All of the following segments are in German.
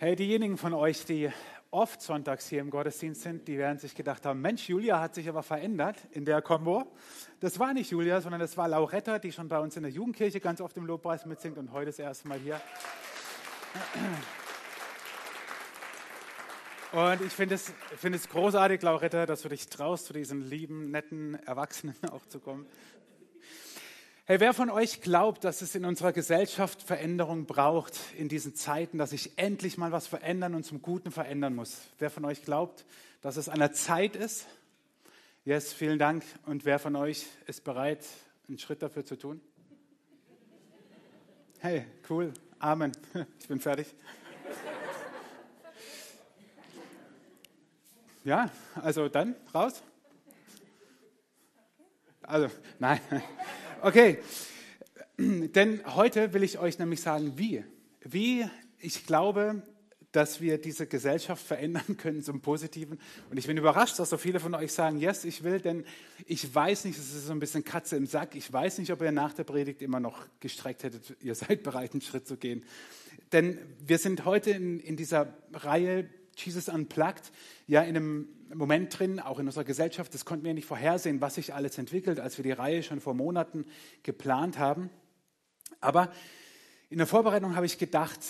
Hey, diejenigen von euch, die oft sonntags hier im Gottesdienst sind, die werden sich gedacht haben, Mensch, Julia hat sich aber verändert in der Kombo. Das war nicht Julia, sondern das war Lauretta, die schon bei uns in der Jugendkirche ganz oft im Lobpreis mitsingt und heute das erste Mal hier. Und ich finde es, find es großartig, Lauretta, dass du dich traust, zu diesen lieben, netten Erwachsenen auch zu kommen. Hey, wer von euch glaubt, dass es in unserer Gesellschaft Veränderung braucht in diesen Zeiten, dass sich endlich mal was verändern und zum Guten verändern muss? Wer von euch glaubt, dass es an der Zeit ist? Yes, vielen Dank. Und wer von euch ist bereit, einen Schritt dafür zu tun? Hey, cool. Amen. Ich bin fertig. Ja, also dann raus. Also, nein. Okay, denn heute will ich euch nämlich sagen, wie. Wie ich glaube, dass wir diese Gesellschaft verändern können zum Positiven. Und ich bin überrascht, dass so viele von euch sagen, yes, ich will, denn ich weiß nicht, es ist so ein bisschen Katze im Sack. Ich weiß nicht, ob ihr nach der Predigt immer noch gestreckt hättet, ihr seid bereit, einen Schritt zu gehen. Denn wir sind heute in, in dieser Reihe Jesus Unplugged ja in einem Moment drin, auch in unserer Gesellschaft, das konnten wir nicht vorhersehen, was sich alles entwickelt, als wir die Reihe schon vor Monaten geplant haben. Aber in der Vorbereitung habe ich gedacht,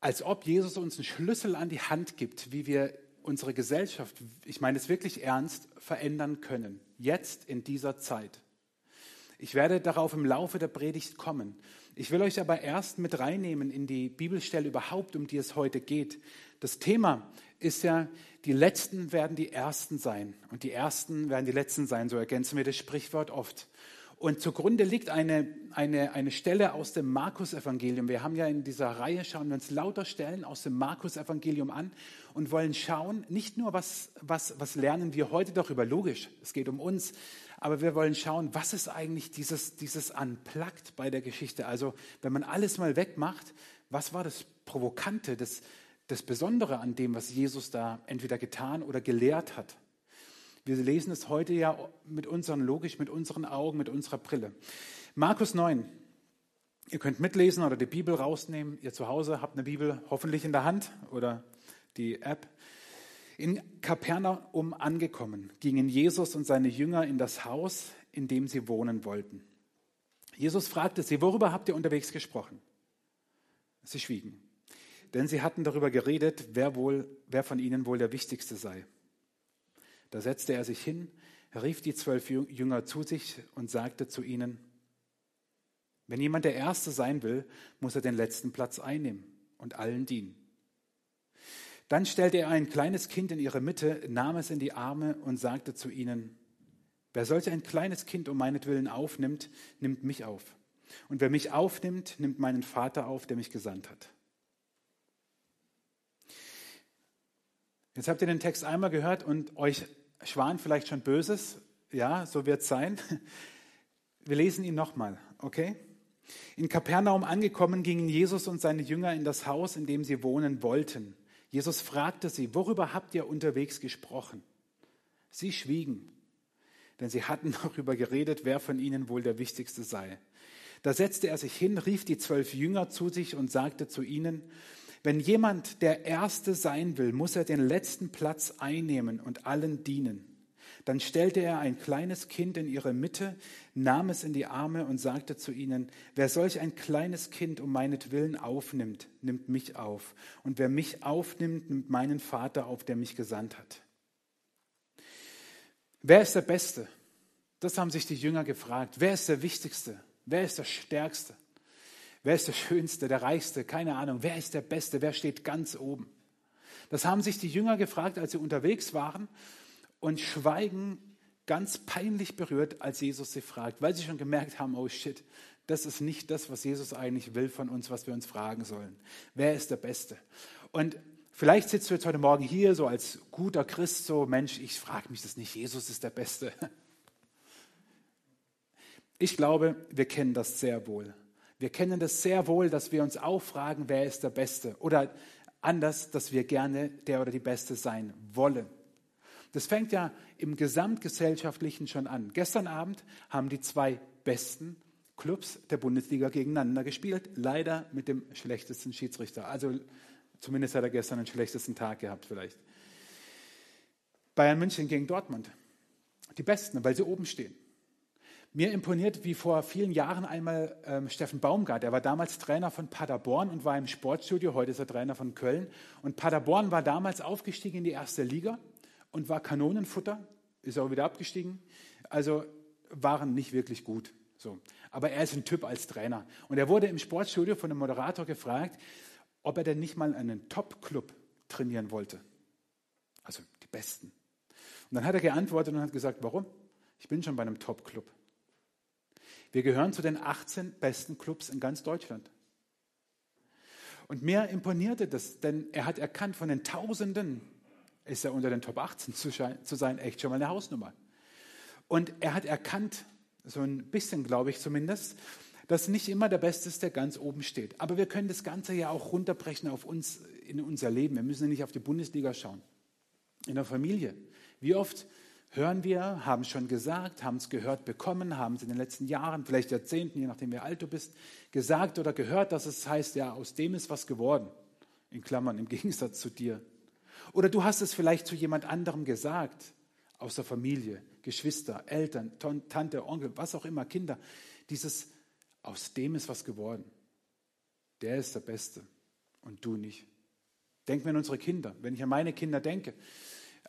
als ob Jesus uns einen Schlüssel an die Hand gibt, wie wir unsere Gesellschaft, ich meine es wirklich ernst, verändern können. Jetzt in dieser Zeit. Ich werde darauf im Laufe der Predigt kommen. Ich will euch aber erst mit reinnehmen in die Bibelstelle überhaupt, um die es heute geht. Das Thema ist ja, die Letzten werden die Ersten sein und die Ersten werden die Letzten sein. So ergänzen wir das Sprichwort oft. Und zugrunde liegt eine, eine, eine Stelle aus dem Markus-Evangelium. Wir haben ja in dieser Reihe, schauen wir uns lauter Stellen aus dem Markus-Evangelium an und wollen schauen, nicht nur, was, was, was lernen wir heute darüber, logisch, es geht um uns, aber wir wollen schauen, was ist eigentlich dieses, dieses Unplugged bei der Geschichte? Also, wenn man alles mal wegmacht, was war das Provokante, das, das Besondere an dem, was Jesus da entweder getan oder gelehrt hat. Wir lesen es heute ja mit unseren, logisch, mit unseren Augen, mit unserer Brille. Markus 9. Ihr könnt mitlesen oder die Bibel rausnehmen. Ihr zu Hause habt eine Bibel hoffentlich in der Hand oder die App. In Kapernaum angekommen, gingen Jesus und seine Jünger in das Haus, in dem sie wohnen wollten. Jesus fragte sie, worüber habt ihr unterwegs gesprochen? Sie schwiegen denn sie hatten darüber geredet, wer, wohl, wer von ihnen wohl der Wichtigste sei. Da setzte er sich hin, rief die zwölf Jünger zu sich und sagte zu ihnen, wenn jemand der Erste sein will, muss er den letzten Platz einnehmen und allen dienen. Dann stellte er ein kleines Kind in ihre Mitte, nahm es in die Arme und sagte zu ihnen, wer solch ein kleines Kind um meinetwillen aufnimmt, nimmt mich auf. Und wer mich aufnimmt, nimmt meinen Vater auf, der mich gesandt hat. Jetzt habt ihr den Text einmal gehört und euch schwan vielleicht schon Böses. Ja, so wird es sein. Wir lesen ihn nochmal, okay? In Kapernaum angekommen, gingen Jesus und seine Jünger in das Haus, in dem sie wohnen wollten. Jesus fragte sie, worüber habt ihr unterwegs gesprochen? Sie schwiegen, denn sie hatten darüber geredet, wer von ihnen wohl der Wichtigste sei. Da setzte er sich hin, rief die zwölf Jünger zu sich und sagte zu ihnen, wenn jemand der Erste sein will, muss er den letzten Platz einnehmen und allen dienen. Dann stellte er ein kleines Kind in ihre Mitte, nahm es in die Arme und sagte zu ihnen, wer solch ein kleines Kind um meinetwillen aufnimmt, nimmt mich auf. Und wer mich aufnimmt, nimmt meinen Vater auf, der mich gesandt hat. Wer ist der Beste? Das haben sich die Jünger gefragt. Wer ist der Wichtigste? Wer ist der Stärkste? Wer ist der Schönste, der Reichste? Keine Ahnung. Wer ist der Beste? Wer steht ganz oben? Das haben sich die Jünger gefragt, als sie unterwegs waren und schweigen ganz peinlich berührt, als Jesus sie fragt, weil sie schon gemerkt haben, oh shit, das ist nicht das, was Jesus eigentlich will von uns, was wir uns fragen sollen. Wer ist der Beste? Und vielleicht sitzt du jetzt heute Morgen hier so als guter Christ, so Mensch, ich frage mich das nicht, Jesus ist der Beste. Ich glaube, wir kennen das sehr wohl. Wir kennen das sehr wohl, dass wir uns auch fragen, wer ist der Beste? Oder anders, dass wir gerne der oder die Beste sein wollen. Das fängt ja im Gesamtgesellschaftlichen schon an. Gestern Abend haben die zwei besten Clubs der Bundesliga gegeneinander gespielt, leider mit dem schlechtesten Schiedsrichter. Also Zumindest hat er gestern den schlechtesten Tag gehabt vielleicht. Bayern München gegen Dortmund. Die Besten, weil sie oben stehen. Mir imponiert, wie vor vielen Jahren einmal ähm, Steffen Baumgart, er war damals Trainer von Paderborn und war im Sportstudio, heute ist er Trainer von Köln. Und Paderborn war damals aufgestiegen in die erste Liga und war Kanonenfutter, ist auch wieder abgestiegen. Also waren nicht wirklich gut. So. Aber er ist ein Typ als Trainer. Und er wurde im Sportstudio von einem Moderator gefragt, ob er denn nicht mal einen Top-Club trainieren wollte. Also die Besten. Und dann hat er geantwortet und hat gesagt, warum? Ich bin schon bei einem Top-Club. Wir gehören zu den 18 besten Clubs in ganz Deutschland. Und mir imponierte das, denn er hat erkannt, von den Tausenden ist er unter den Top 18 zu, sein, echt schon mal eine Hausnummer. Und er hat erkannt, so ein bisschen glaube ich zumindest, dass nicht immer der Beste ist, der ganz oben steht. Aber wir können das Ganze ja auch runterbrechen auf uns, in unser Leben. Wir müssen ja nicht auf die Bundesliga schauen. In der Familie. Wie oft hören wir, haben es schon gesagt, haben es gehört bekommen, haben es in den letzten Jahren, vielleicht Jahrzehnten, je nachdem wie alt du bist, gesagt oder gehört, dass es heißt, ja, aus dem ist was geworden. In Klammern, im Gegensatz zu dir. Oder du hast es vielleicht zu jemand anderem gesagt, aus der Familie, Geschwister, Eltern, Tante, Onkel, was auch immer, Kinder. Dieses, aus dem ist was geworden. Der ist der Beste und du nicht. Denken wir an unsere Kinder. Wenn ich an meine Kinder denke,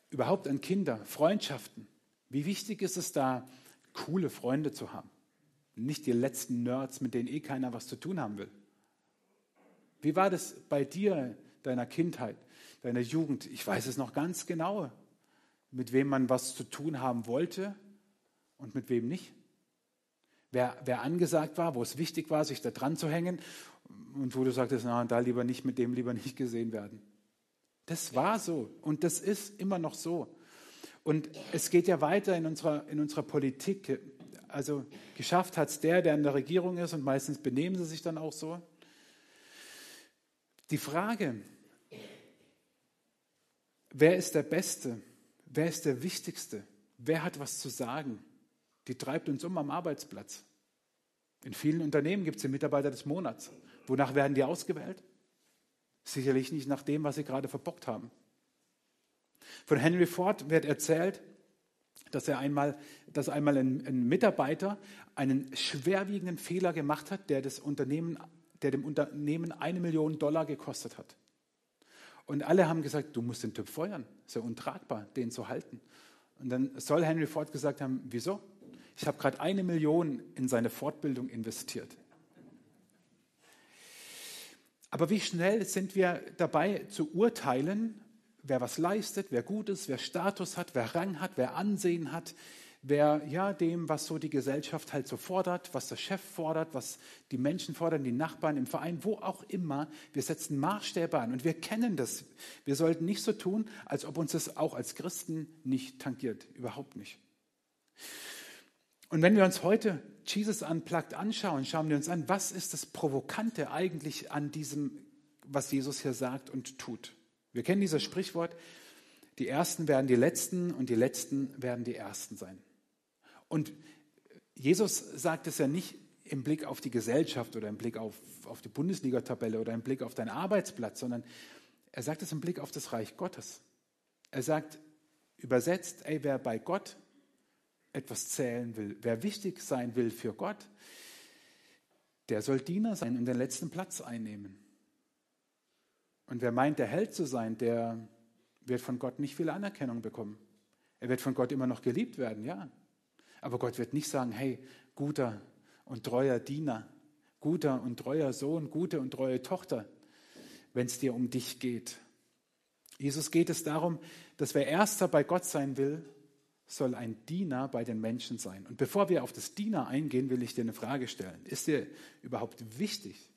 überhaupt an Kinder, Freundschaften. Wie wichtig ist es da, coole Freunde zu haben? Nicht die letzten Nerds, mit denen eh keiner was zu tun haben will. Wie war das bei dir, deiner Kindheit, deiner Jugend? Ich weiß es noch ganz genau, mit wem man was zu tun haben wollte und mit wem nicht. Wer, wer angesagt war, wo es wichtig war, sich da dran zu hängen und wo du sagtest, na, da lieber nicht, mit dem lieber nicht gesehen werden. Das war so und das ist immer noch so. Und es geht ja weiter in unserer, in unserer Politik. Also geschafft hat es der, der in der Regierung ist und meistens benehmen sie sich dann auch so. Die Frage, wer ist der Beste? Wer ist der Wichtigste? Wer hat was zu sagen? Die treibt uns um am Arbeitsplatz. In vielen Unternehmen gibt es den Mitarbeiter des Monats. Wonach werden die ausgewählt? Sicherlich nicht nach dem, was sie gerade verbockt haben. Von Henry Ford wird erzählt, dass er einmal, dass einmal ein, ein, Mitarbeiter einen schwerwiegenden Fehler gemacht hat, der, das Unternehmen, der dem Unternehmen eine Million Dollar gekostet hat. Und alle haben gesagt, du musst den Typ feuern. Ist ja untragbar, den zu halten. Und dann soll Henry Ford gesagt haben, wieso? Ich habe gerade eine Million in seine Fortbildung investiert. Aber wie schnell sind wir dabei zu urteilen, wer was leistet, wer gut ist, wer Status hat, wer Rang hat, wer Ansehen hat, wer ja dem, was so die Gesellschaft halt so fordert, was der Chef fordert, was die Menschen fordern, die Nachbarn im Verein, wo auch immer. Wir setzen Maßstäbe an und wir kennen das. Wir sollten nicht so tun, als ob uns das auch als Christen nicht tangiert. Überhaupt nicht. Und wenn wir uns heute Jesus Unplugged anschauen, schauen wir uns an, was ist das Provokante eigentlich an diesem, was Jesus hier sagt und tut. Wir kennen dieses Sprichwort, die Ersten werden die Letzten und die Letzten werden die Ersten sein. Und Jesus sagt es ja nicht im Blick auf die Gesellschaft oder im Blick auf, auf die Bundesliga-Tabelle oder im Blick auf deinen Arbeitsplatz, sondern er sagt es im Blick auf das Reich Gottes. Er sagt übersetzt, ey, wer bei Gott etwas zählen will, wer wichtig sein will für Gott, der soll Diener sein und den letzten Platz einnehmen. Und wer meint, der Held zu sein, der wird von Gott nicht viel Anerkennung bekommen. Er wird von Gott immer noch geliebt werden, ja. Aber Gott wird nicht sagen, hey, guter und treuer Diener, guter und treuer Sohn, gute und treue Tochter, wenn es dir um dich geht. Jesus geht es darum, dass wer erster bei Gott sein will, soll ein Diener bei den Menschen sein. Und bevor wir auf das Diener eingehen, will ich dir eine Frage stellen. Ist dir überhaupt wichtig,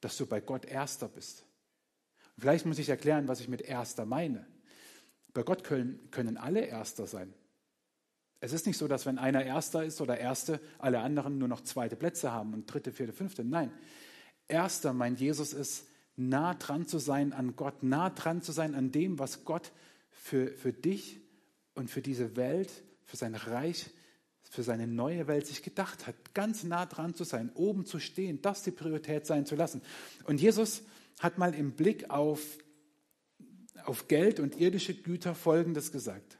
dass du bei Gott Erster bist? Vielleicht muss ich erklären, was ich mit Erster meine. Bei Gott können, können alle Erster sein. Es ist nicht so, dass wenn einer Erster ist oder Erste, alle anderen nur noch zweite Plätze haben und dritte, vierte, fünfte. Nein, Erster, mein Jesus, ist nah dran zu sein an Gott, nah dran zu sein an dem, was Gott für, für dich und für diese Welt, für sein Reich, für seine neue Welt sich gedacht hat, ganz nah dran zu sein, oben zu stehen, das die Priorität sein zu lassen. Und Jesus hat mal im Blick auf, auf Geld und irdische Güter Folgendes gesagt.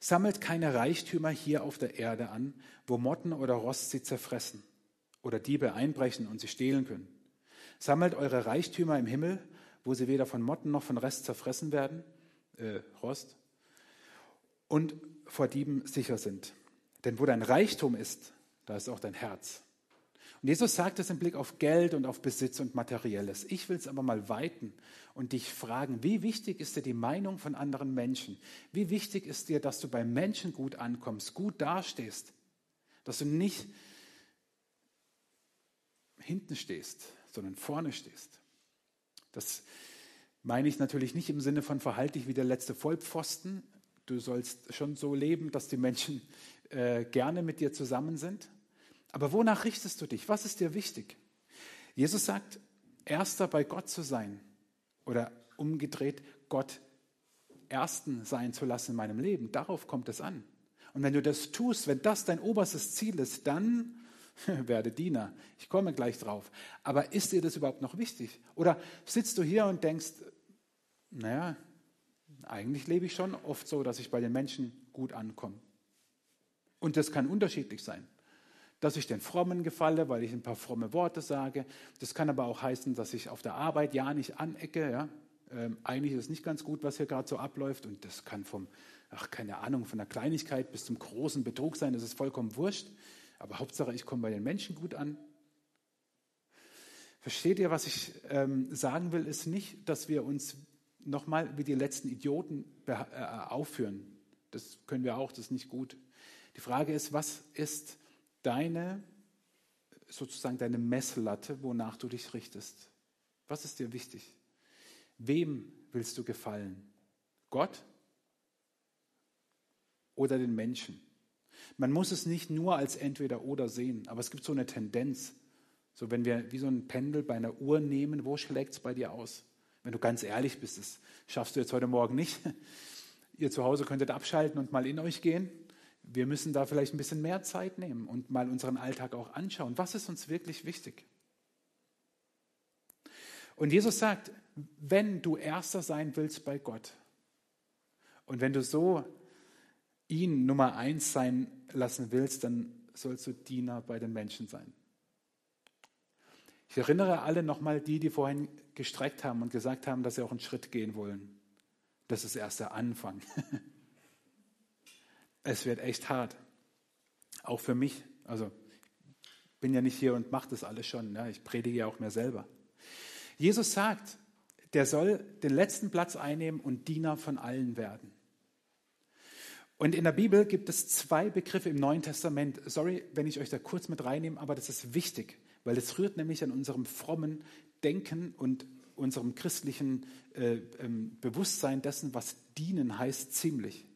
Sammelt keine Reichtümer hier auf der Erde an, wo Motten oder Rost sie zerfressen oder Diebe einbrechen und sie stehlen können. Sammelt eure Reichtümer im Himmel, wo sie weder von Motten noch von Rest zerfressen werden, äh, Rost, und vor Dieben sicher sind. Denn wo dein Reichtum ist, da ist auch dein Herz. Und Jesus sagt es im Blick auf Geld und auf Besitz und Materielles. Ich will es aber mal weiten und dich fragen, wie wichtig ist dir die Meinung von anderen Menschen? Wie wichtig ist dir, dass du bei Menschen gut ankommst, gut dastehst, dass du nicht hinten stehst, sondern vorne stehst? Das meine ich natürlich nicht im Sinne von verhalte dich wie der letzte Vollpfosten. Du sollst schon so leben, dass die Menschen äh, gerne mit dir zusammen sind. Aber wonach richtest du dich? Was ist dir wichtig? Jesus sagt, erster bei Gott zu sein oder umgedreht, Gott ersten sein zu lassen in meinem Leben. Darauf kommt es an. Und wenn du das tust, wenn das dein oberstes Ziel ist, dann werde Diener. Ich komme gleich drauf. Aber ist dir das überhaupt noch wichtig? Oder sitzt du hier und denkst, naja, eigentlich lebe ich schon oft so, dass ich bei den Menschen gut ankomme. Und das kann unterschiedlich sein dass ich den Frommen gefalle, weil ich ein paar fromme Worte sage. Das kann aber auch heißen, dass ich auf der Arbeit ja nicht anecke. Ja? Ähm, eigentlich ist es nicht ganz gut, was hier gerade so abläuft. Und das kann vom, ach, keine Ahnung, von der Kleinigkeit bis zum großen Betrug sein. Das ist vollkommen wurscht. Aber Hauptsache, ich komme bei den Menschen gut an. Versteht ihr, was ich ähm, sagen will, ist nicht, dass wir uns nochmal wie die letzten Idioten äh, aufführen. Das können wir auch, das ist nicht gut. Die Frage ist, was ist deine, sozusagen deine Messlatte, wonach du dich richtest. Was ist dir wichtig? Wem willst du gefallen? Gott oder den Menschen? Man muss es nicht nur als entweder oder sehen, aber es gibt so eine Tendenz. So, wenn wir wie so ein Pendel bei einer Uhr nehmen, wo schlägt es bei dir aus? Wenn du ganz ehrlich bist, das schaffst du jetzt heute Morgen nicht. Ihr zu Hause könntet abschalten und mal in euch gehen wir müssen da vielleicht ein bisschen mehr Zeit nehmen und mal unseren Alltag auch anschauen. Was ist uns wirklich wichtig? Und Jesus sagt, wenn du Erster sein willst bei Gott und wenn du so ihn Nummer eins sein lassen willst, dann sollst du Diener bei den Menschen sein. Ich erinnere alle nochmal die, die vorhin gestreckt haben und gesagt haben, dass sie auch einen Schritt gehen wollen. Das ist erst der Anfang. es wird echt hart. Auch für mich. Also ich bin ja nicht hier und mache das alles schon. Ja, ich predige ja auch mir selber. Jesus sagt, der soll den letzten Platz einnehmen und Diener von allen werden. Und in der Bibel gibt es zwei Begriffe im Neuen Testament. Sorry, wenn ich euch da kurz mit reinnehme, aber das ist wichtig, weil es rührt nämlich an unserem frommen Denken und unserem christlichen äh, ähm, Bewusstsein dessen, was dienen heißt, ziemlich.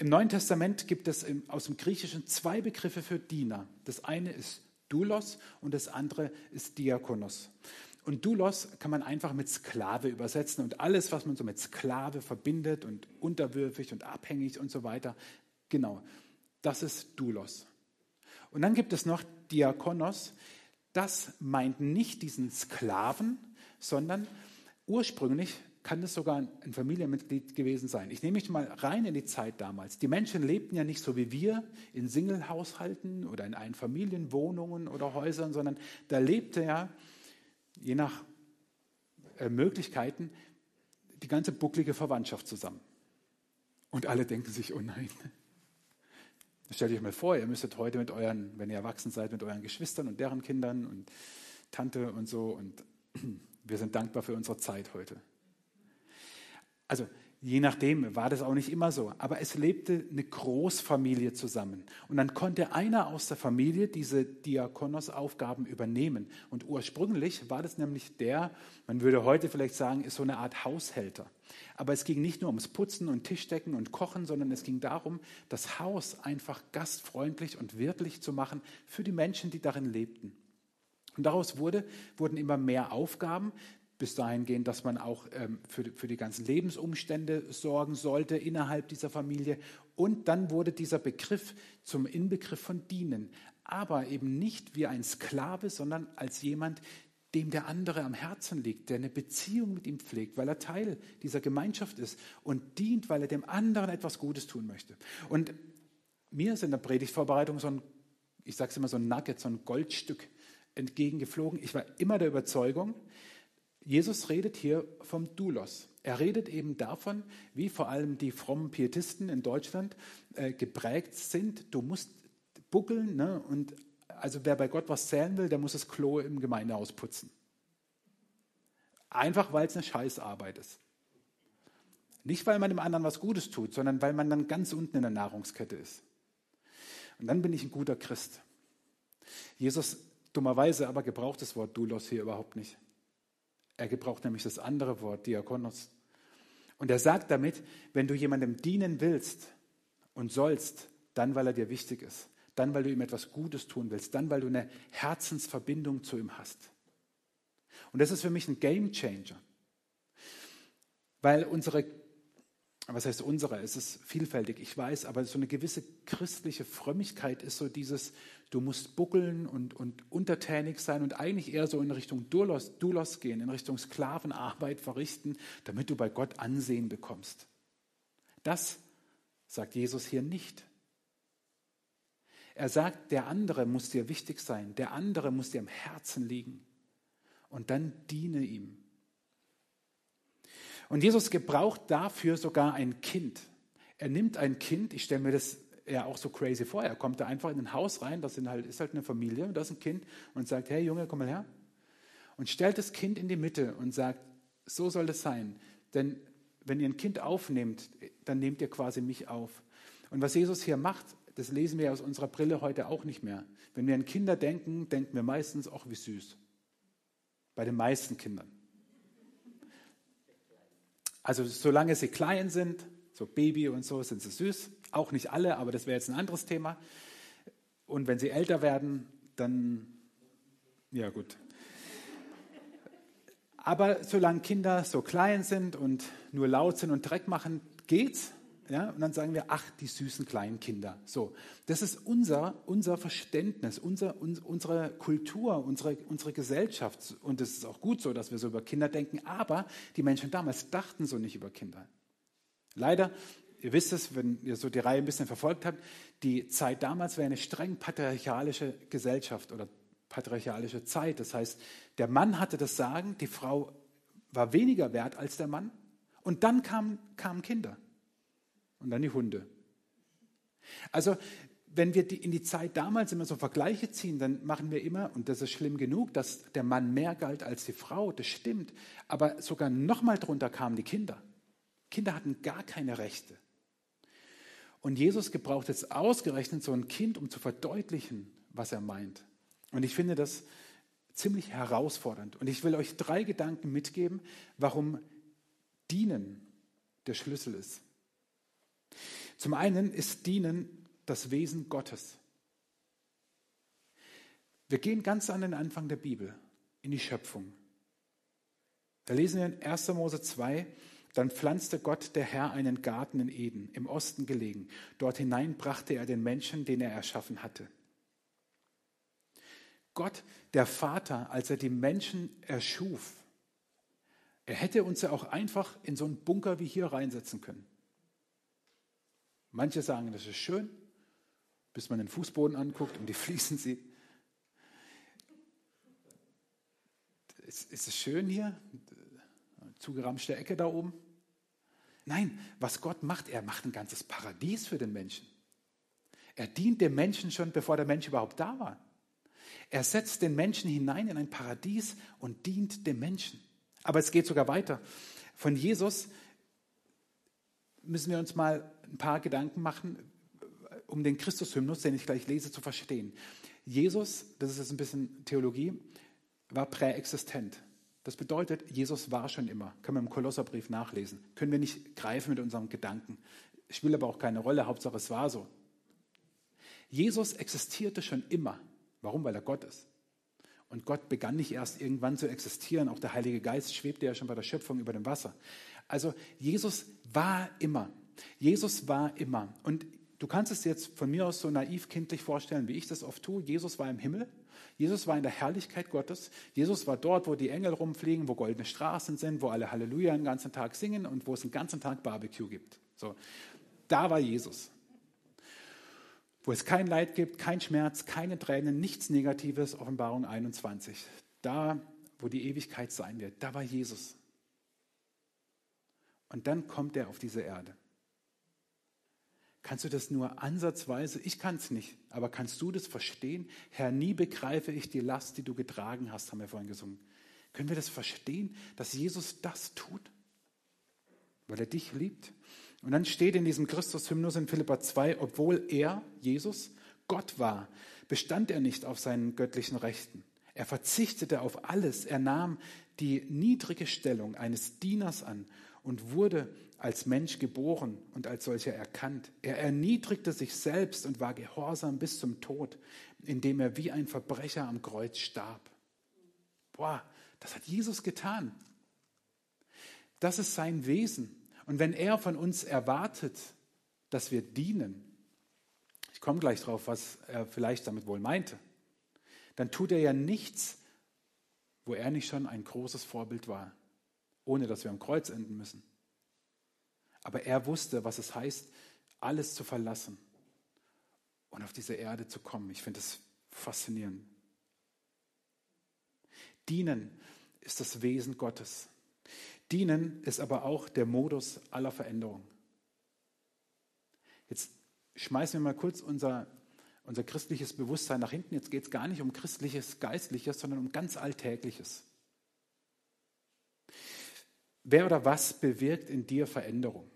Im Neuen Testament gibt es aus dem Griechischen zwei Begriffe für Diener. Das eine ist Doulos und das andere ist Diakonos. Und Doulos kann man einfach mit Sklave übersetzen und alles, was man so mit Sklave verbindet und unterwürfig und abhängig und so weiter, genau, das ist Doulos. Und dann gibt es noch Diakonos. Das meint nicht diesen Sklaven, sondern ursprünglich kann es sogar ein Familienmitglied gewesen sein. Ich nehme mich mal rein in die Zeit damals. Die Menschen lebten ja nicht so wie wir in Singlehaushalten oder in Einfamilienwohnungen oder Häusern, sondern da lebte ja, je nach äh, Möglichkeiten, die ganze bucklige Verwandtschaft zusammen. Und alle denken sich, oh nein. Stellt euch mal vor, ihr müsstet heute mit euren, wenn ihr erwachsen seid, mit euren Geschwistern und deren Kindern und Tante und so. Und wir sind dankbar für unsere Zeit heute. Also je nachdem war das auch nicht immer so, aber es lebte eine Großfamilie zusammen. Und dann konnte einer aus der Familie diese Diakonos-Aufgaben übernehmen. Und ursprünglich war das nämlich der, man würde heute vielleicht sagen, ist so eine Art Haushälter. Aber es ging nicht nur ums Putzen und Tischdecken und Kochen, sondern es ging darum, das Haus einfach gastfreundlich und wirtlich zu machen für die Menschen, die darin lebten. Und daraus wurde, wurden immer mehr Aufgaben, bis dahin gehen, dass man auch ähm, für, für die ganzen Lebensumstände sorgen sollte innerhalb dieser Familie. Und dann wurde dieser Begriff zum Inbegriff von dienen, aber eben nicht wie ein Sklave, sondern als jemand, dem der andere am Herzen liegt, der eine Beziehung mit ihm pflegt, weil er Teil dieser Gemeinschaft ist und dient, weil er dem anderen etwas Gutes tun möchte. Und mir ist in der Predigtvorbereitung so ein, ich sage es immer, so ein Nugget, so ein Goldstück entgegengeflogen. Ich war immer der Überzeugung, Jesus redet hier vom Doulos. Er redet eben davon, wie vor allem die frommen Pietisten in Deutschland äh, geprägt sind. Du musst buckeln ne? und also wer bei Gott was zählen will, der muss das Klo im Gemeindehaus putzen. Einfach weil es eine Scheißarbeit ist. Nicht, weil man dem anderen was Gutes tut, sondern weil man dann ganz unten in der Nahrungskette ist. Und dann bin ich ein guter Christ. Jesus dummerweise aber gebraucht das Wort Doulos hier überhaupt nicht. Er gebraucht nämlich das andere Wort, Diakonos. Und er sagt damit, wenn du jemandem dienen willst und sollst, dann weil er dir wichtig ist dann weil du ihm etwas Gutes tun willst, dann weil du eine Herzensverbindung zu ihm hast. Und das ist für mich ein Game Changer. Weil unsere, was heißt unsere, es ist vielfältig, ich weiß, aber so eine gewisse christliche Frömmigkeit ist so dieses, du musst buckeln und, und untertänig sein und eigentlich eher so in Richtung Dulos, Dulos gehen, in Richtung Sklavenarbeit verrichten, damit du bei Gott Ansehen bekommst. Das sagt Jesus hier nicht. Er sagt, der andere muss dir wichtig sein, der andere muss dir am Herzen liegen. Und dann diene ihm. Und Jesus gebraucht dafür sogar ein Kind. Er nimmt ein Kind, ich stelle mir das ja auch so crazy vor, er kommt da einfach in ein Haus rein, das halt, ist halt eine Familie, und da ist ein Kind und sagt, hey Junge, komm mal her. Und stellt das Kind in die Mitte und sagt, so soll es sein. Denn wenn ihr ein Kind aufnehmt, dann nehmt ihr quasi mich auf. Und was Jesus hier macht, das lesen wir aus unserer Brille heute auch nicht mehr. Wenn wir an Kinder denken, denken wir meistens, auch wie süß. Bei den meisten Kindern. Also solange sie klein sind, so Baby und so, sind sie süß. Auch nicht alle, aber das wäre jetzt ein anderes Thema. Und wenn sie älter werden, dann, ja gut. Aber solange Kinder so klein sind und nur laut sind und Dreck machen, geht's. Ja, und dann sagen wir, ach, die süßen kleinen Kinder. So, das ist unser, unser Verständnis, unser, un, unsere Kultur, unsere, unsere Gesellschaft. Und es ist auch gut so, dass wir so über Kinder denken. Aber die Menschen damals dachten so nicht über Kinder. Leider, ihr wisst es, wenn ihr so die Reihe ein bisschen verfolgt habt, die Zeit damals war eine streng patriarchalische Gesellschaft oder patriarchalische Zeit. Das heißt, der Mann hatte das Sagen, die Frau war weniger wert als der Mann. Und dann kamen, kamen Kinder und dann die Hunde. Also wenn wir die, in die Zeit damals immer so Vergleiche ziehen, dann machen wir immer, und das ist schlimm genug, dass der Mann mehr galt als die Frau, das stimmt, aber sogar noch mal drunter kamen die Kinder. Kinder hatten gar keine Rechte. Und Jesus gebraucht jetzt ausgerechnet so ein Kind, um zu verdeutlichen, was er meint. Und ich finde das ziemlich herausfordernd. Und ich will euch drei Gedanken mitgeben, warum Dienen der Schlüssel ist. Zum einen ist Dienen das Wesen Gottes. Wir gehen ganz an den Anfang der Bibel, in die Schöpfung. Da lesen wir in 1. Mose 2, dann pflanzte Gott der Herr einen Garten in Eden, im Osten gelegen. Dort hinein brachte er den Menschen, den er erschaffen hatte. Gott, der Vater, als er die Menschen erschuf, er hätte uns ja auch einfach in so einen Bunker wie hier reinsetzen können. Manche sagen, das ist schön, bis man den Fußboden anguckt und die Fliesen sieht. Ist, ist es schön hier? Zugeramschte Ecke da oben? Nein, was Gott macht, er macht ein ganzes Paradies für den Menschen. Er dient dem Menschen schon, bevor der Mensch überhaupt da war. Er setzt den Menschen hinein in ein Paradies und dient dem Menschen. Aber es geht sogar weiter. Von Jesus müssen wir uns mal ein paar Gedanken machen, um den Christushymnus, den ich gleich lese, zu verstehen. Jesus, das ist jetzt ein bisschen Theologie, war präexistent. Das bedeutet, Jesus war schon immer. Können wir im Kolosserbrief nachlesen. Können wir nicht greifen mit unserem Gedanken. Spielt aber auch keine Rolle, Hauptsache es war so. Jesus existierte schon immer. Warum? Weil er Gott ist. Und Gott begann nicht erst irgendwann zu existieren. Auch der Heilige Geist schwebte ja schon bei der Schöpfung über dem Wasser. Also Jesus war immer. Jesus war immer. Und du kannst es jetzt von mir aus so naiv kindlich vorstellen, wie ich das oft tue. Jesus war im Himmel Jesus war in der Herrlichkeit Gottes. Jesus war dort, wo die Engel rumfliegen, wo goldene Straßen sind, wo alle Halleluja den ganzen Tag singen und wo es den ganzen Tag Barbecue gibt. So, da war Jesus. Wo es kein Leid gibt, kein Schmerz, keine Tränen, nichts Negatives, Offenbarung 21. Da, wo die Ewigkeit sein wird, da war Jesus. Und dann kommt er auf diese Erde. Kannst du das nur ansatzweise? Ich kann es nicht, aber kannst du das verstehen? Herr, nie begreife ich die Last, die du getragen hast, haben wir vorhin gesungen. Können wir das verstehen, dass Jesus das tut? Weil er dich liebt? Und dann steht in diesem Christus-Hymnus in Philippa 2, obwohl er, Jesus, Gott war, bestand er nicht auf seinen göttlichen Rechten. Er verzichtete auf alles. Er nahm die niedrige Stellung eines Dieners an und wurde als Mensch geboren und als solcher erkannt. Er erniedrigte sich selbst und war gehorsam bis zum Tod, indem er wie ein Verbrecher am Kreuz starb. Boah, das hat Jesus getan. Das ist sein Wesen. Und wenn er von uns erwartet, dass wir dienen, ich komme gleich drauf, was er vielleicht damit wohl meinte, dann tut er ja nichts, wo er nicht schon ein großes Vorbild war, ohne dass wir am Kreuz enden müssen. Aber er wusste, was es heißt, alles zu verlassen und auf diese Erde zu kommen. Ich finde das faszinierend. Dienen ist das Wesen Gottes. Dienen ist aber auch der Modus aller Veränderung. Jetzt schmeißen wir mal kurz unser, unser christliches Bewusstsein nach hinten. Jetzt geht es gar nicht um christliches, geistliches, sondern um ganz alltägliches. Wer oder was bewirkt in dir Veränderung?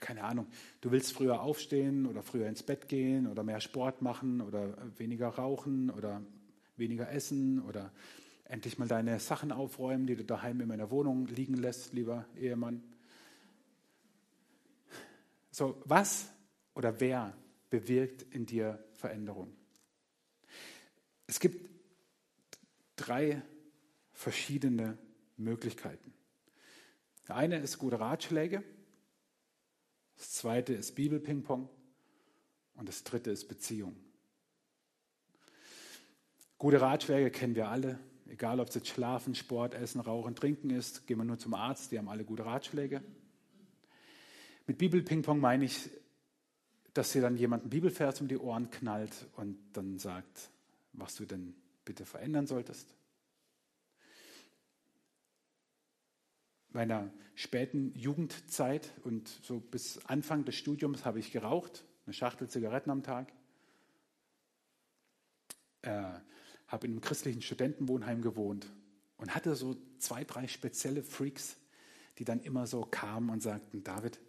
Keine Ahnung, du willst früher aufstehen oder früher ins Bett gehen oder mehr Sport machen oder weniger rauchen oder weniger essen oder endlich mal deine Sachen aufräumen, die du daheim in meiner Wohnung liegen lässt, lieber Ehemann. So, was oder wer bewirkt in dir Veränderung? Es gibt drei verschiedene Möglichkeiten. Der eine ist gute Ratschläge, das zweite ist Bibelpingpong und das dritte ist Beziehung. Gute Ratschläge kennen wir alle, egal ob es jetzt Schlafen, Sport, Essen, Rauchen, Trinken ist, gehen wir nur zum Arzt, die haben alle gute Ratschläge. Mit Bibelpingpong meine ich, dass dir dann jemand einen Bibelvers um die Ohren knallt und dann sagt, was du denn bitte verändern solltest. Meiner späten Jugendzeit und so bis Anfang des Studiums habe ich geraucht, eine Schachtel Zigaretten am Tag. Äh, habe in einem christlichen Studentenwohnheim gewohnt und hatte so zwei, drei spezielle Freaks, die dann immer so kamen und sagten, David,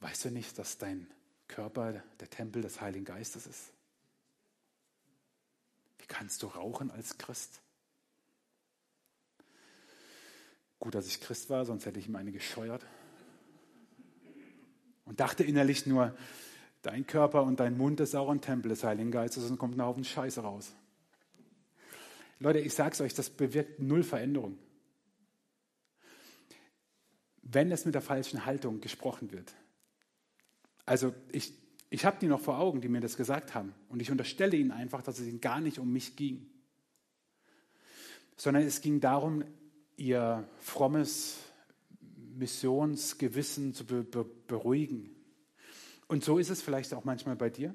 weißt du nicht, dass dein Körper der Tempel des Heiligen Geistes ist? Wie kannst du rauchen als Christ? Gut, dass ich Christ war, sonst hätte ich ihm eine gescheuert. Und dachte innerlich nur, dein Körper und dein Mund ist auch ein Tempel des Heiligen Geistes und kommt ein Haufen Scheiße raus. Leute, ich sage es euch, das bewirkt null Veränderung. Wenn es mit der falschen Haltung gesprochen wird. Also ich, ich habe die noch vor Augen, die mir das gesagt haben. Und ich unterstelle ihnen einfach, dass es ihnen gar nicht um mich ging. Sondern es ging darum, ihr frommes Missionsgewissen zu be be beruhigen. Und so ist es vielleicht auch manchmal bei dir.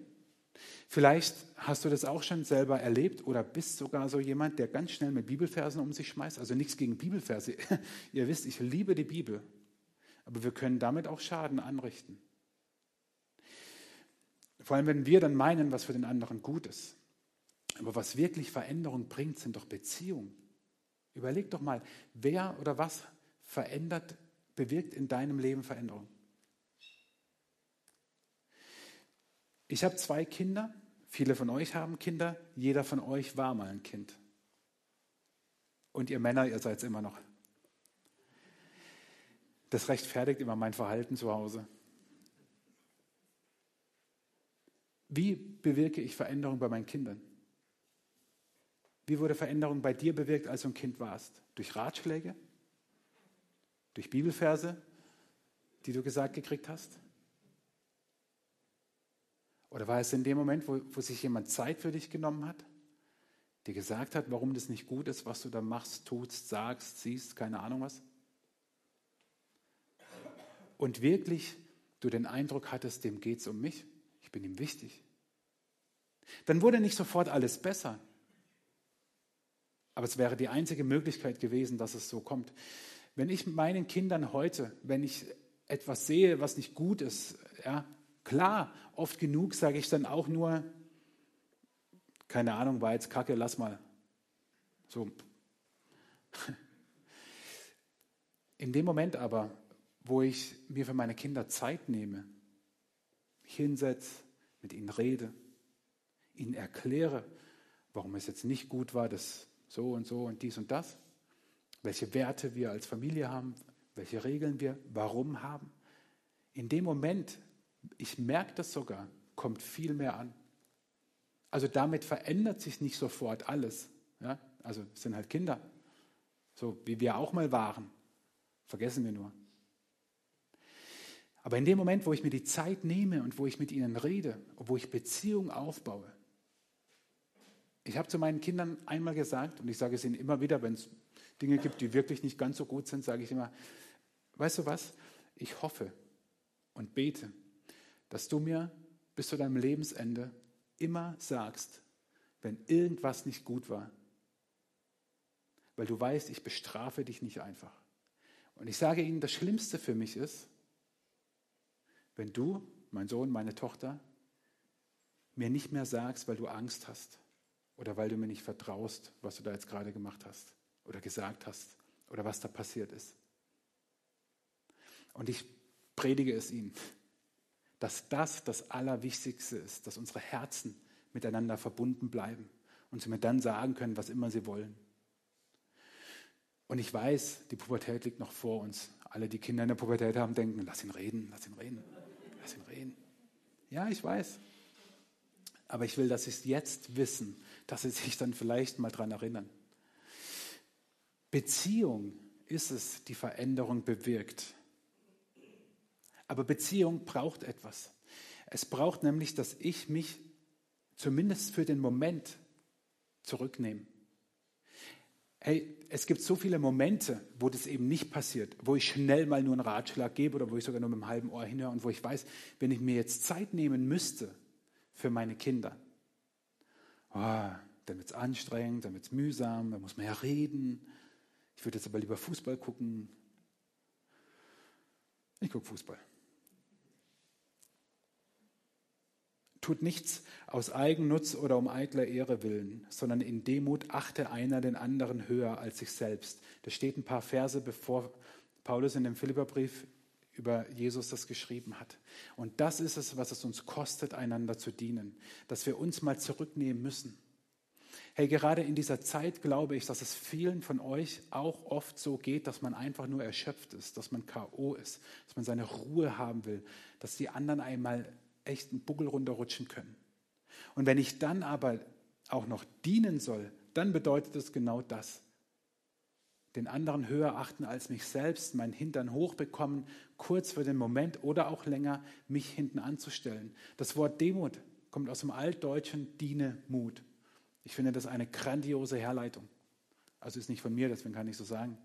Vielleicht hast du das auch schon selber erlebt oder bist sogar so jemand, der ganz schnell mit Bibelversen um sich schmeißt. Also nichts gegen Bibelverse. Ihr wisst, ich liebe die Bibel. Aber wir können damit auch Schaden anrichten. Vor allem, wenn wir dann meinen, was für den anderen gut ist. Aber was wirklich Veränderung bringt, sind doch Beziehungen. Überleg doch mal, wer oder was verändert, bewirkt in deinem Leben Veränderung. Ich habe zwei Kinder, viele von euch haben Kinder, jeder von euch war mal ein Kind. Und ihr Männer, ihr seid es immer noch. Das rechtfertigt immer mein Verhalten zu Hause. Wie bewirke ich Veränderung bei meinen Kindern? Wie wurde Veränderung bei dir bewirkt, als du ein Kind warst? Durch Ratschläge? Durch Bibelverse, die du gesagt gekriegt hast? Oder war es in dem Moment, wo, wo sich jemand Zeit für dich genommen hat? dir gesagt hat, warum das nicht gut ist, was du da machst, tust, sagst, siehst, keine Ahnung was? Und wirklich du den Eindruck hattest, dem geht es um mich, ich bin ihm wichtig. Dann wurde nicht sofort alles besser. Aber es wäre die einzige Möglichkeit gewesen, dass es so kommt. Wenn ich meinen Kindern heute, wenn ich etwas sehe, was nicht gut ist, ja, klar, oft genug sage ich dann auch nur, keine Ahnung, war jetzt Kacke, lass mal. So. In dem Moment aber, wo ich mir für meine Kinder Zeit nehme, mich hinsetze, mit ihnen rede, ihnen erkläre, warum es jetzt nicht gut war, dass so und so und dies und das, welche Werte wir als Familie haben, welche Regeln wir warum haben. In dem Moment, ich merke das sogar, kommt viel mehr an. Also damit verändert sich nicht sofort alles. Ja? Also es sind halt Kinder, so wie wir auch mal waren. Vergessen wir nur. Aber in dem Moment, wo ich mir die Zeit nehme und wo ich mit ihnen rede, wo ich Beziehung aufbaue, ich habe zu meinen Kindern einmal gesagt, und ich sage es ihnen immer wieder, wenn es Dinge gibt, die wirklich nicht ganz so gut sind, sage ich immer, weißt du was, ich hoffe und bete, dass du mir bis zu deinem Lebensende immer sagst, wenn irgendwas nicht gut war, weil du weißt, ich bestrafe dich nicht einfach. Und ich sage ihnen, das Schlimmste für mich ist, wenn du, mein Sohn, meine Tochter, mir nicht mehr sagst, weil du Angst hast oder weil du mir nicht vertraust, was du da jetzt gerade gemacht hast oder gesagt hast oder was da passiert ist. Und ich predige es ihnen, dass das das Allerwichtigste ist, dass unsere Herzen miteinander verbunden bleiben und sie mir dann sagen können, was immer sie wollen. Und ich weiß, die Pubertät liegt noch vor uns. Alle, die Kinder in der Pubertät haben, denken, lass ihn reden, lass ihn reden, lass ihn reden. Ja, ich weiß. Aber ich will, dass sie es jetzt wissen, dass sie sich dann vielleicht mal daran erinnern. Beziehung ist es, die Veränderung bewirkt. Aber Beziehung braucht etwas. Es braucht nämlich, dass ich mich zumindest für den Moment zurücknehme. Hey, es gibt so viele Momente, wo das eben nicht passiert, wo ich schnell mal nur einen Ratschlag gebe oder wo ich sogar nur mit einem halben Ohr hinhöre und wo ich weiß, wenn ich mir jetzt Zeit nehmen müsste für meine Kinder, oh, dann wird es anstrengend, dann wird es mühsam, dann muss man ja reden. Ich würde jetzt aber lieber Fußball gucken. Ich gucke Fußball. Tut nichts aus Eigennutz oder um eitler Ehre willen, sondern in Demut achte einer den anderen höher als sich selbst. Da steht ein paar Verse, bevor Paulus in dem Philipperbrief über Jesus das geschrieben hat. Und das ist es, was es uns kostet, einander zu dienen, dass wir uns mal zurücknehmen müssen. Hey, gerade in dieser Zeit glaube ich, dass es vielen von euch auch oft so geht, dass man einfach nur erschöpft ist, dass man KO ist, dass man seine Ruhe haben will, dass die anderen einmal echt einen Buckel runterrutschen können. Und wenn ich dann aber auch noch dienen soll, dann bedeutet es genau das. Den anderen höher achten als mich selbst, meinen Hintern hochbekommen, kurz für den Moment oder auch länger mich hinten anzustellen. Das Wort Demut kommt aus dem Altdeutschen Diene Mut. Ich finde das eine grandiose Herleitung. Also ist nicht von mir, deswegen kann ich so sagen.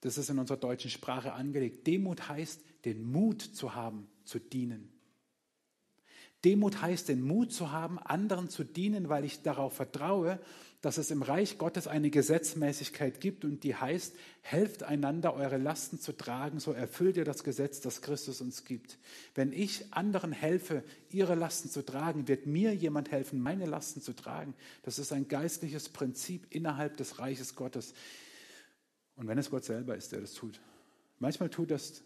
Das ist in unserer deutschen Sprache angelegt. Demut heißt, den Mut zu haben, zu dienen. Demut heißt, den Mut zu haben, anderen zu dienen, weil ich darauf vertraue, dass es im Reich Gottes eine Gesetzmäßigkeit gibt und die heißt, helft einander, eure Lasten zu tragen, so erfüllt ihr das Gesetz, das Christus uns gibt. Wenn ich anderen helfe, ihre Lasten zu tragen, wird mir jemand helfen, meine Lasten zu tragen. Das ist ein geistliches Prinzip innerhalb des Reiches Gottes. Und wenn es Gott selber ist, der das tut. Manchmal tut das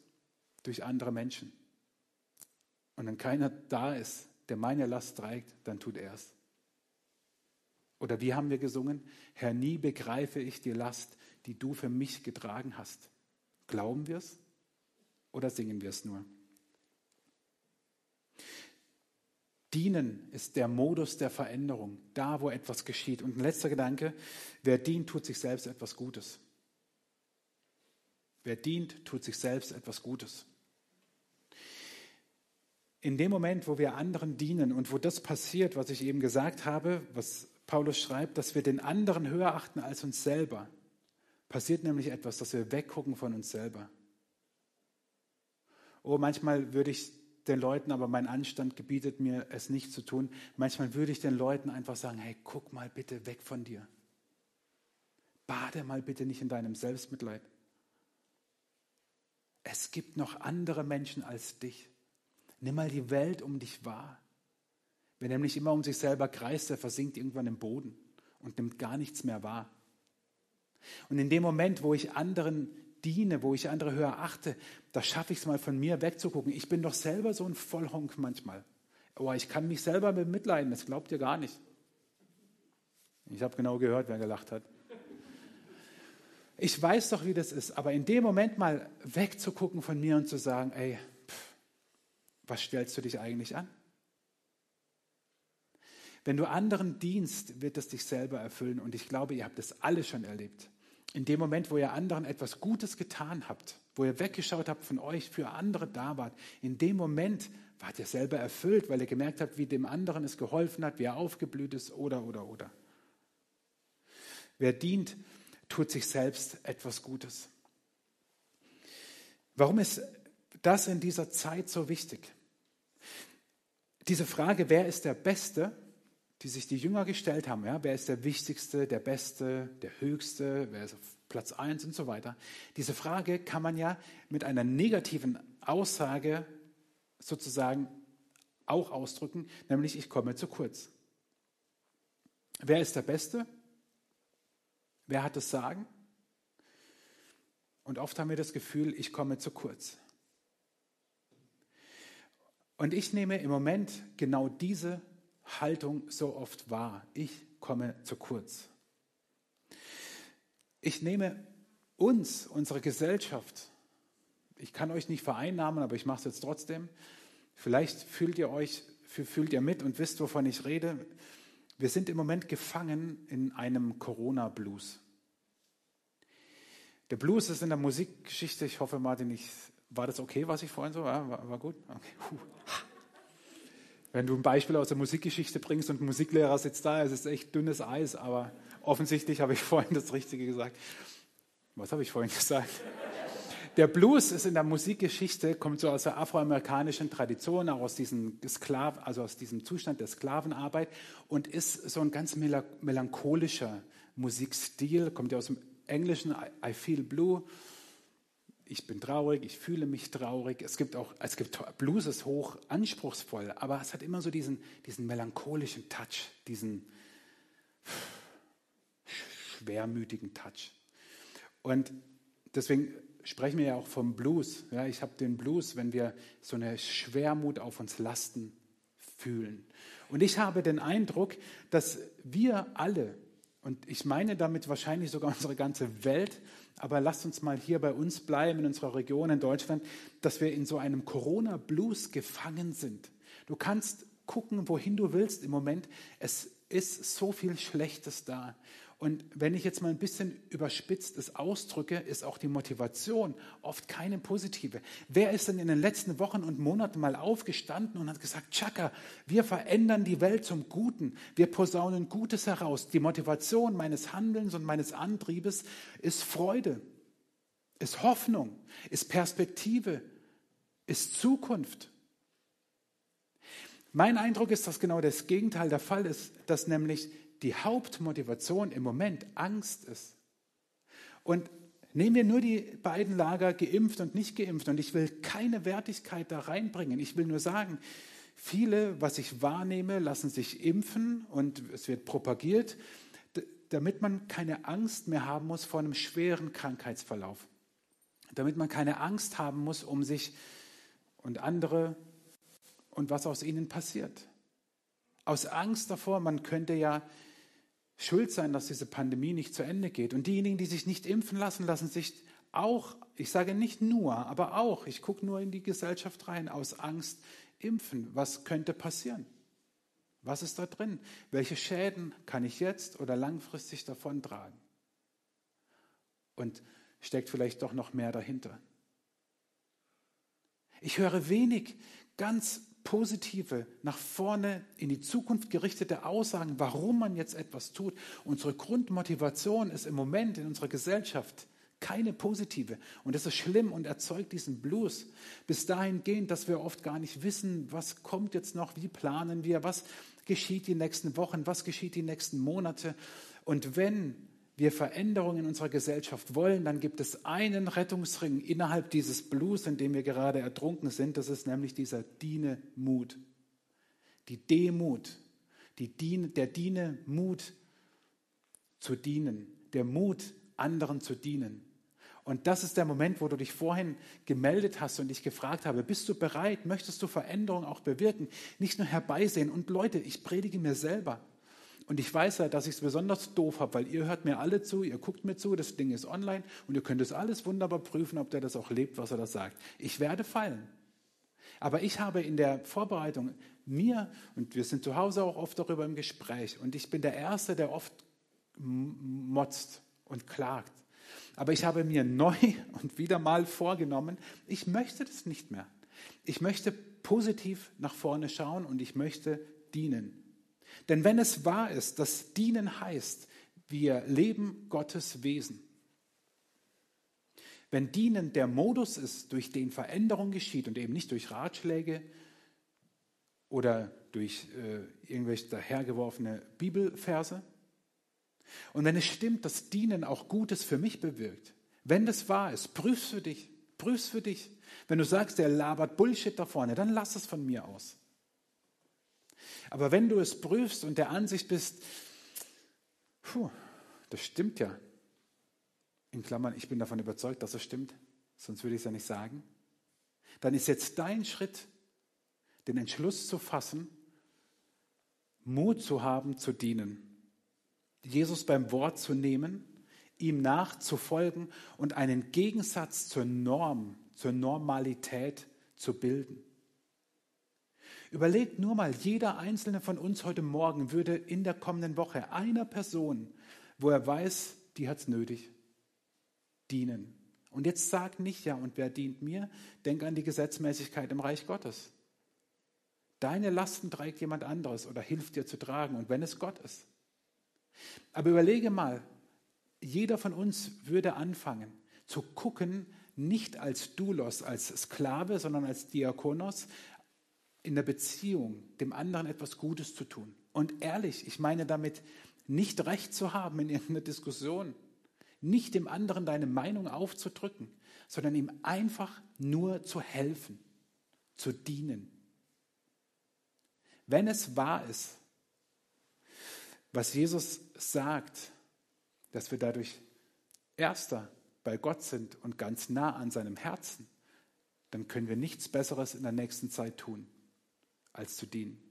durch andere Menschen. Und wenn keiner da ist, der meine Last trägt, dann tut er es. Oder wie haben wir gesungen? Herr, nie begreife ich die Last, die du für mich getragen hast. Glauben wir es oder singen wir es nur? Dienen ist der Modus der Veränderung, da wo etwas geschieht. Und ein letzter Gedanke, wer dient, tut sich selbst etwas Gutes. Wer dient, tut sich selbst etwas Gutes. In dem Moment, wo wir anderen dienen und wo das passiert, was ich eben gesagt habe, was Paulus schreibt, dass wir den anderen höher achten als uns selber, passiert nämlich etwas, dass wir weggucken von uns selber. Oh, manchmal würde ich den Leuten, aber mein Anstand gebietet mir, es nicht zu tun. Manchmal würde ich den Leuten einfach sagen, hey, guck mal bitte weg von dir. Bade mal bitte nicht in deinem Selbstmitleid. Es gibt noch andere Menschen als dich. Nimm mal die Welt um dich wahr. Wer nämlich immer um sich selber kreist, der versinkt irgendwann im Boden und nimmt gar nichts mehr wahr. Und in dem Moment, wo ich anderen diene, wo ich andere höher achte, da schaffe ich es mal von mir wegzugucken. Ich bin doch selber so ein Vollhonk manchmal. Aber ich kann mich selber bemitleiden, das glaubt ihr gar nicht. Ich habe genau gehört, wer gelacht hat. Ich weiß doch, wie das ist, aber in dem Moment mal wegzugucken von mir und zu sagen, ey, pff, was stellst du dich eigentlich an? Wenn du anderen dienst, wird es dich selber erfüllen. Und ich glaube, ihr habt das alle schon erlebt. In dem Moment, wo ihr anderen etwas Gutes getan habt, wo ihr weggeschaut habt von euch, für andere da wart, in dem Moment wart ihr selber erfüllt, weil ihr gemerkt habt, wie dem anderen es geholfen hat, wie er aufgeblüht ist oder, oder, oder. Wer dient, tut sich selbst etwas Gutes. Warum ist das in dieser Zeit so wichtig? Diese Frage, wer ist der Beste, die sich die Jünger gestellt haben, ja, wer ist der Wichtigste, der Beste, der Höchste, wer ist auf Platz 1 und so weiter. Diese Frage kann man ja mit einer negativen Aussage sozusagen auch ausdrücken, nämlich ich komme zu kurz. Wer ist der Beste? Wer hat das Sagen? Und oft haben wir das Gefühl, ich komme zu kurz. Und ich nehme im Moment genau diese Haltung so oft wahr. Ich komme zu kurz. Ich nehme uns, unsere Gesellschaft, ich kann euch nicht vereinnahmen, aber ich mache es jetzt trotzdem. Vielleicht fühlt ihr euch, fühlt ihr mit und wisst, wovon ich rede. Wir sind im Moment gefangen in einem Corona-Blues. Der Blues ist in der Musikgeschichte, ich hoffe, Martin, ich, war das okay, was ich vorhin so war? War, war gut? Okay. Wenn du ein Beispiel aus der Musikgeschichte bringst und ein Musiklehrer sitzt da, es ist echt dünnes Eis, aber offensichtlich habe ich vorhin das Richtige gesagt. Was habe ich vorhin gesagt? Der Blues ist in der Musikgeschichte, kommt so aus der afroamerikanischen Tradition, auch aus diesem, Sklav, also aus diesem Zustand der Sklavenarbeit und ist so ein ganz melancholischer Musikstil, kommt ja aus dem Englischen, I feel blue. Ich bin traurig, ich fühle mich traurig. Es gibt auch, es gibt Blues ist hoch anspruchsvoll, aber es hat immer so diesen, diesen melancholischen Touch, diesen schwermütigen Touch. Und deswegen sprechen wir ja auch vom Blues. Ja, ich habe den Blues, wenn wir so eine Schwermut auf uns lasten fühlen. Und ich habe den Eindruck, dass wir alle, und ich meine damit wahrscheinlich sogar unsere ganze Welt, aber lasst uns mal hier bei uns bleiben, in unserer Region in Deutschland, dass wir in so einem Corona-Blues gefangen sind. Du kannst gucken, wohin du willst im Moment. Es ist so viel Schlechtes da. Und wenn ich jetzt mal ein bisschen überspitzt es ausdrücke, ist auch die Motivation oft keine positive. Wer ist denn in den letzten Wochen und Monaten mal aufgestanden und hat gesagt, Chaka, wir verändern die Welt zum Guten, wir posaunen Gutes heraus. Die Motivation meines Handelns und meines Antriebes ist Freude, ist Hoffnung, ist Perspektive, ist Zukunft. Mein Eindruck ist, dass genau das Gegenteil der Fall ist, dass nämlich die Hauptmotivation im Moment Angst ist. Und nehmen wir nur die beiden Lager geimpft und nicht geimpft. Und ich will keine Wertigkeit da reinbringen. Ich will nur sagen, viele, was ich wahrnehme, lassen sich impfen und es wird propagiert, damit man keine Angst mehr haben muss vor einem schweren Krankheitsverlauf. Damit man keine Angst haben muss um sich und andere und was aus ihnen passiert. Aus Angst davor, man könnte ja schuld sein, dass diese Pandemie nicht zu Ende geht. Und diejenigen, die sich nicht impfen lassen, lassen sich auch, ich sage nicht nur, aber auch, ich gucke nur in die Gesellschaft rein, aus Angst impfen. Was könnte passieren? Was ist da drin? Welche Schäden kann ich jetzt oder langfristig davon tragen? Und steckt vielleicht doch noch mehr dahinter? Ich höre wenig ganz positive, nach vorne in die Zukunft gerichtete Aussagen, warum man jetzt etwas tut. Unsere Grundmotivation ist im Moment in unserer Gesellschaft keine positive. Und das ist schlimm und erzeugt diesen Blues. Bis dahin gehend, dass wir oft gar nicht wissen, was kommt jetzt noch, wie planen wir, was geschieht die nächsten Wochen, was geschieht die nächsten Monate. Und wenn wir Veränderungen in unserer Gesellschaft wollen, dann gibt es einen Rettungsring innerhalb dieses Blues, in dem wir gerade ertrunken sind. Das ist nämlich dieser Diene-Mut. Die Demut, die Diene, der Diene-Mut zu dienen, der Mut, anderen zu dienen. Und das ist der Moment, wo du dich vorhin gemeldet hast und dich gefragt habe, bist du bereit, möchtest du Veränderung auch bewirken, nicht nur herbeisehen. Und Leute, ich predige mir selber. Und ich weiß ja, dass ich es besonders doof habe, weil ihr hört mir alle zu, ihr guckt mir zu, das Ding ist online und ihr könnt es alles wunderbar prüfen, ob der das auch lebt, was er da sagt. Ich werde fallen. Aber ich habe in der Vorbereitung mir, und wir sind zu Hause auch oft darüber im Gespräch, und ich bin der Erste, der oft motzt und klagt. Aber ich habe mir neu und wieder mal vorgenommen, ich möchte das nicht mehr. Ich möchte positiv nach vorne schauen und ich möchte dienen. Denn wenn es wahr ist, dass dienen heißt, wir leben Gottes Wesen. Wenn dienen der Modus ist, durch den Veränderung geschieht und eben nicht durch Ratschläge oder durch äh, irgendwelche dahergeworfene Bibelverse, und wenn es stimmt, dass Dienen auch Gutes für mich bewirkt, wenn das wahr ist, prüf's für dich, prüf's für dich. Wenn du sagst, der labert Bullshit da vorne, dann lass es von mir aus. Aber wenn du es prüfst und der Ansicht bist, puh, das stimmt ja, in Klammern, ich bin davon überzeugt, dass es stimmt, sonst würde ich es ja nicht sagen, dann ist jetzt dein Schritt, den Entschluss zu fassen, Mut zu haben, zu dienen. Jesus beim Wort zu nehmen, ihm nachzufolgen und einen Gegensatz zur Norm, zur Normalität zu bilden. Überlegt nur mal, jeder einzelne von uns heute Morgen würde in der kommenden Woche einer Person, wo er weiß, die hat es nötig, dienen. Und jetzt sag nicht, ja, und wer dient mir? Denk an die Gesetzmäßigkeit im Reich Gottes. Deine Lasten trägt jemand anderes oder hilft dir zu tragen, und wenn es Gott ist. Aber überlege mal, jeder von uns würde anfangen zu gucken, nicht als Doulos, als Sklave, sondern als Diakonos, in der Beziehung dem anderen etwas Gutes zu tun. Und ehrlich, ich meine damit nicht recht zu haben in irgendeiner Diskussion, nicht dem anderen deine Meinung aufzudrücken, sondern ihm einfach nur zu helfen, zu dienen. Wenn es wahr ist, was Jesus sagt, dass wir dadurch erster bei Gott sind und ganz nah an seinem Herzen, dann können wir nichts Besseres in der nächsten Zeit tun, als zu dienen.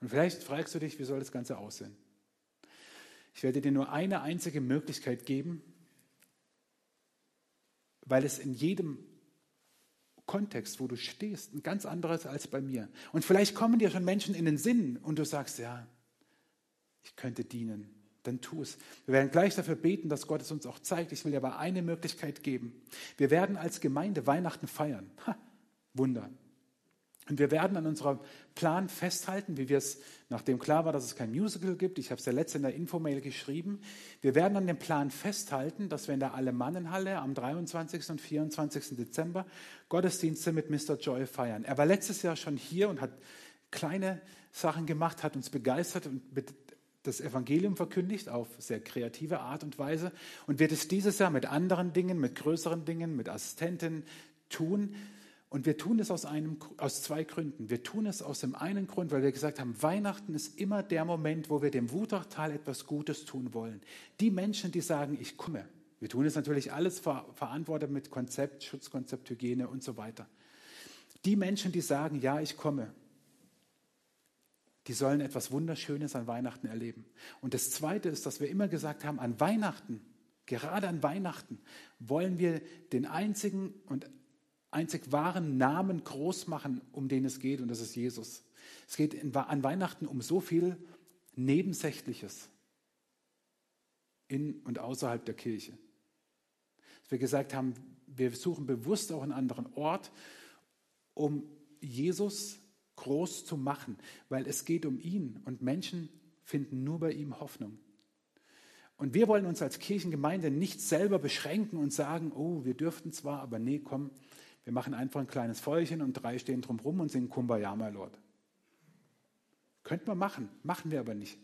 Und vielleicht fragst du dich, wie soll das Ganze aussehen? Ich werde dir nur eine einzige Möglichkeit geben, weil es in jedem Kontext, wo du stehst, ein ganz anderes als bei mir. Und vielleicht kommen dir schon Menschen in den Sinn und du sagst, ja, ich könnte dienen. Dann tu es. Wir werden gleich dafür beten, dass Gott es uns auch zeigt. Ich will dir aber eine Möglichkeit geben. Wir werden als Gemeinde Weihnachten feiern. Ha, Wunder. Und wir werden an unserem Plan festhalten, wie wir es, nachdem klar war, dass es kein Musical gibt, ich habe es ja letzte in der Infomail geschrieben, wir werden an dem Plan festhalten, dass wir in der Alemannenhalle am 23. und 24. Dezember Gottesdienste mit Mr. Joy feiern. Er war letztes Jahr schon hier und hat kleine Sachen gemacht, hat uns begeistert und das Evangelium verkündigt auf sehr kreative Art und Weise und wird es dieses Jahr mit anderen Dingen, mit größeren Dingen, mit Assistenten tun. Und wir tun es aus, einem, aus zwei Gründen. Wir tun es aus dem einen Grund, weil wir gesagt haben, Weihnachten ist immer der Moment, wo wir dem Wutachtal etwas Gutes tun wollen. Die Menschen, die sagen, ich komme. Wir tun es natürlich alles ver verantwortet mit Konzept, Schutzkonzept, Hygiene und so weiter. Die Menschen, die sagen, ja, ich komme, die sollen etwas Wunderschönes an Weihnachten erleben. Und das Zweite ist, dass wir immer gesagt haben, an Weihnachten, gerade an Weihnachten, wollen wir den einzigen und einzig wahren Namen groß machen, um den es geht, und das ist Jesus. Es geht in, an Weihnachten um so viel Nebensächliches in und außerhalb der Kirche. Dass wir gesagt haben, wir suchen bewusst auch einen anderen Ort, um Jesus groß zu machen, weil es geht um ihn und Menschen finden nur bei ihm Hoffnung. Und wir wollen uns als Kirchengemeinde nicht selber beschränken und sagen, oh, wir dürften zwar, aber nee, komm, wir machen einfach ein kleines Feuerchen und drei stehen drumherum und singen Kumbaya, my Lord. Könnten wir machen, machen wir aber nicht.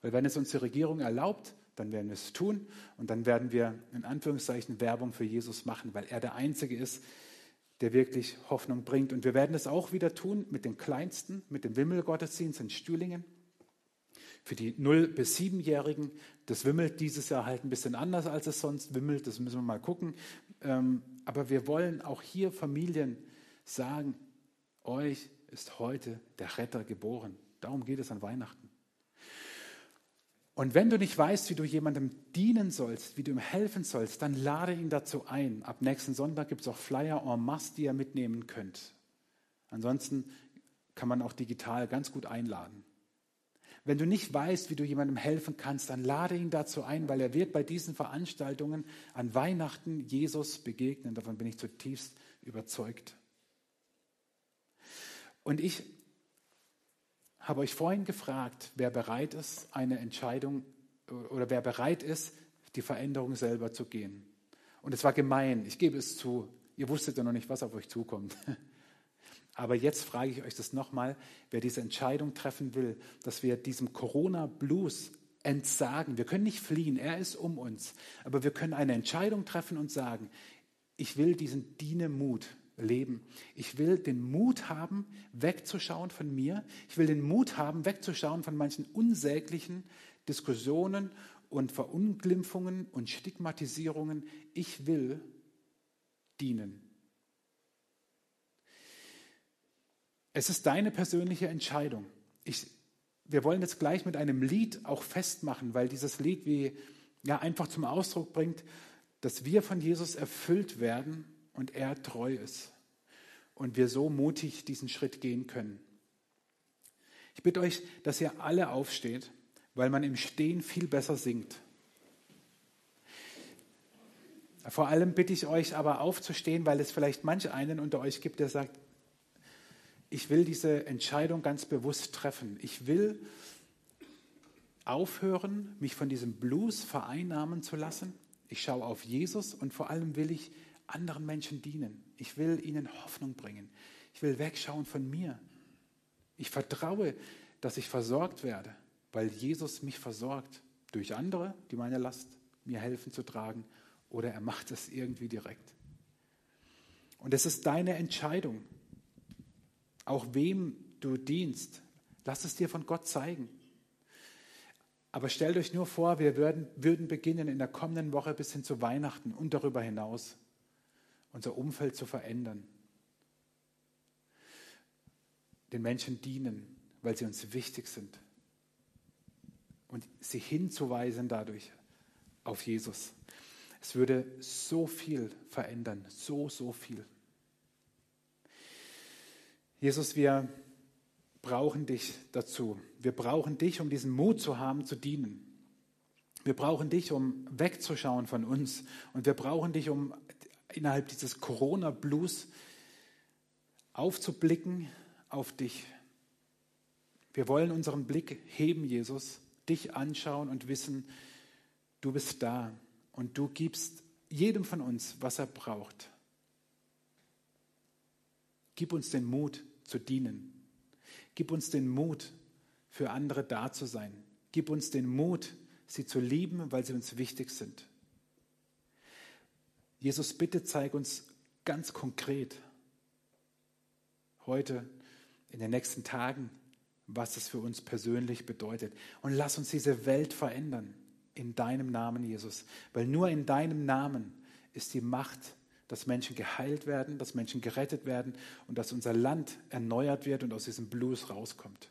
Weil wenn es uns die Regierung erlaubt, dann werden wir es tun und dann werden wir in Anführungszeichen Werbung für Jesus machen, weil er der Einzige ist, der wirklich Hoffnung bringt. Und wir werden es auch wieder tun mit den Kleinsten, mit dem Wimmelgottesdienst in Stühlingen. Für die 0- bis 7-Jährigen, das wimmelt dieses Jahr halt ein bisschen anders, als es sonst wimmelt, das müssen wir mal gucken. Ähm, aber wir wollen auch hier Familien sagen, euch ist heute der Retter geboren. Darum geht es an Weihnachten. Und wenn du nicht weißt, wie du jemandem dienen sollst, wie du ihm helfen sollst, dann lade ihn dazu ein. Ab nächsten Sonntag gibt es auch Flyer en masse, die ihr mitnehmen könnt. Ansonsten kann man auch digital ganz gut einladen. Wenn du nicht weißt, wie du jemandem helfen kannst, dann lade ihn dazu ein, weil er wird bei diesen Veranstaltungen an Weihnachten Jesus begegnen. Davon bin ich zutiefst überzeugt. Und ich habe euch vorhin gefragt, wer bereit ist, eine Entscheidung oder wer bereit ist, die Veränderung selber zu gehen. Und es war gemein, ich gebe es zu. Ihr wusstet ja noch nicht, was auf euch zukommt. Aber jetzt frage ich euch das nochmal, wer diese Entscheidung treffen will, dass wir diesem Corona-Blues entsagen. Wir können nicht fliehen, er ist um uns. Aber wir können eine Entscheidung treffen und sagen, ich will diesen Dienemut leben. Ich will den Mut haben, wegzuschauen von mir. Ich will den Mut haben, wegzuschauen von manchen unsäglichen Diskussionen und Verunglimpfungen und Stigmatisierungen. Ich will dienen. Es ist deine persönliche Entscheidung. Ich, wir wollen jetzt gleich mit einem Lied auch festmachen, weil dieses Lied wie ja einfach zum Ausdruck bringt, dass wir von Jesus erfüllt werden und er treu ist und wir so mutig diesen Schritt gehen können. Ich bitte euch, dass ihr alle aufsteht, weil man im Stehen viel besser singt. Vor allem bitte ich euch aber aufzustehen, weil es vielleicht manch einen unter euch gibt, der sagt, ich will diese Entscheidung ganz bewusst treffen. Ich will aufhören, mich von diesem Blues vereinnahmen zu lassen. Ich schaue auf Jesus und vor allem will ich anderen Menschen dienen. Ich will ihnen Hoffnung bringen. Ich will wegschauen von mir. Ich vertraue, dass ich versorgt werde, weil Jesus mich versorgt durch andere, die meine Last mir helfen zu tragen, oder er macht es irgendwie direkt. Und es ist deine Entscheidung, auch wem du dienst. Lass es dir von Gott zeigen. Aber stellt euch nur vor, wir würden, würden beginnen in der kommenden Woche bis hin zu Weihnachten und darüber hinaus unser Umfeld zu verändern. Den Menschen dienen, weil sie uns wichtig sind. Und sie hinzuweisen dadurch auf Jesus. Es würde so viel verändern, so, so viel. Jesus, wir brauchen dich dazu. Wir brauchen dich, um diesen Mut zu haben, zu dienen. Wir brauchen dich, um wegzuschauen von uns. Und wir brauchen dich, um innerhalb dieses Corona-Blues aufzublicken auf dich. Wir wollen unseren Blick heben, Jesus, dich anschauen und wissen, du bist da und du gibst jedem von uns, was er braucht. Gib uns den Mut zu dienen. Gib uns den Mut, für andere da zu sein. Gib uns den Mut, sie zu lieben, weil sie uns wichtig sind. Jesus, bitte zeig uns ganz konkret heute, in den nächsten Tagen, was es für uns persönlich bedeutet. Und lass uns diese Welt verändern in deinem Namen, Jesus. Weil nur in deinem Namen ist die Macht, dass Menschen geheilt werden, dass Menschen gerettet werden und dass unser Land erneuert wird und aus diesem Blues rauskommt.